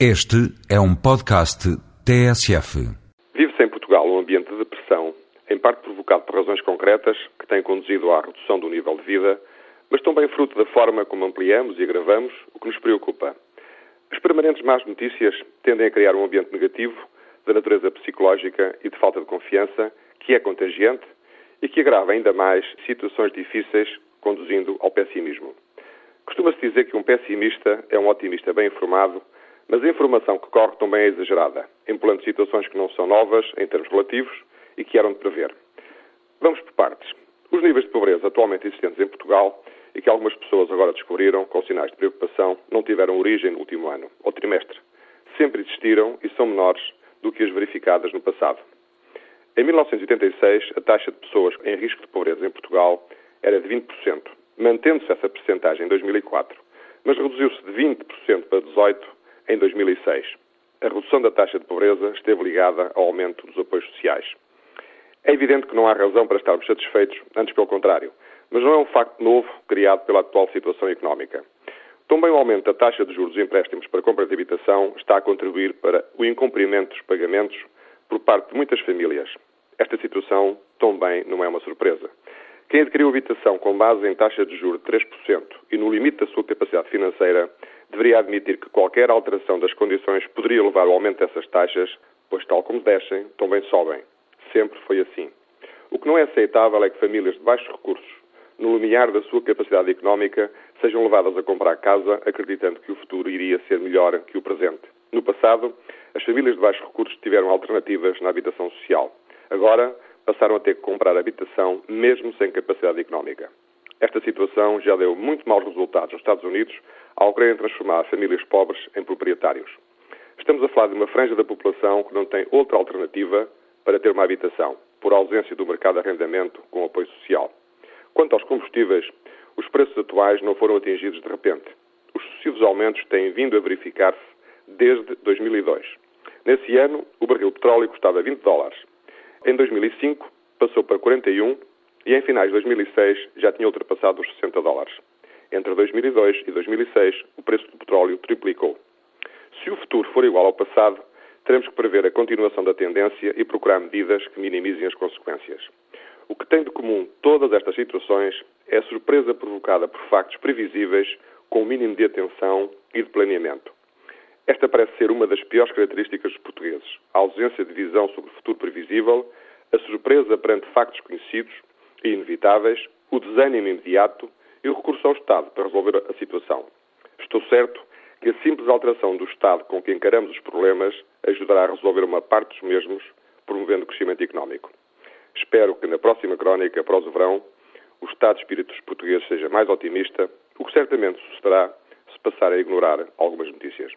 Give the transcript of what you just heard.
Este é um podcast TSF. Vive-se em Portugal um ambiente de depressão, em parte provocado por razões concretas que têm conduzido à redução do nível de vida, mas também fruto da forma como ampliamos e agravamos o que nos preocupa. As permanentes más notícias tendem a criar um ambiente negativo, da natureza psicológica e de falta de confiança, que é contagiante e que agrava ainda mais situações difíceis, conduzindo ao pessimismo. Costuma-se dizer que um pessimista é um otimista bem informado mas a informação que corre também é exagerada, empolando situações que não são novas em termos relativos e que eram de prever. Vamos por partes. Os níveis de pobreza atualmente existentes em Portugal e que algumas pessoas agora descobriram com sinais de preocupação não tiveram origem no último ano ou trimestre. Sempre existiram e são menores do que as verificadas no passado. Em 1986, a taxa de pessoas em risco de pobreza em Portugal era de 20%, mantendo-se essa percentagem em 2004, mas reduziu-se de 20% para 18% em 2006. A redução da taxa de pobreza esteve ligada ao aumento dos apoios sociais. É evidente que não há razão para estarmos satisfeitos, antes pelo contrário, mas não é um facto novo criado pela atual situação económica. Também o aumento da taxa de juros dos empréstimos para compra de habitação está a contribuir para o incumprimento dos pagamentos por parte de muitas famílias. Esta situação também não é uma surpresa. Quem adquiriu habitação com base em taxa de juros de 3% e no limite da sua capacidade financeira deveria admitir que qualquer alteração das condições poderia levar ao aumento dessas taxas, pois, tal como descem, também sobem. Sempre foi assim. O que não é aceitável é que famílias de baixos recursos, no limiar da sua capacidade económica, sejam levadas a comprar casa acreditando que o futuro iria ser melhor que o presente. No passado, as famílias de baixos recursos tiveram alternativas na habitação social. Agora, passaram a ter que comprar habitação mesmo sem capacidade económica. Esta situação já deu muito maus resultados nos Estados Unidos ao quererem transformar famílias pobres em proprietários. Estamos a falar de uma franja da população que não tem outra alternativa para ter uma habitação, por ausência do mercado de arrendamento com apoio social. Quanto aos combustíveis, os preços atuais não foram atingidos de repente. Os sucessivos aumentos têm vindo a verificar-se desde 2002. Nesse ano, o barril de petróleo custava 20 dólares. Em 2005, passou para 41 e em finais de 2006 já tinha ultrapassado os 60 dólares. Entre 2002 e 2006, o preço do petróleo triplicou. Se o futuro for igual ao passado, teremos que prever a continuação da tendência e procurar medidas que minimizem as consequências. O que tem de comum todas estas situações é a surpresa provocada por factos previsíveis com o mínimo de atenção e de planeamento. Esta parece ser uma das piores características dos portugueses: a ausência de visão sobre o futuro previsível, a surpresa perante factos conhecidos e inevitáveis, o desânimo imediato e o recurso ao Estado para resolver a situação. Estou certo que a simples alteração do Estado com que encaramos os problemas ajudará a resolver uma parte dos mesmos, promovendo o crescimento económico. Espero que na próxima crónica, após o verão, o estado de espírito dos portugueses seja mais otimista, o que certamente sucederá se passar a ignorar algumas notícias.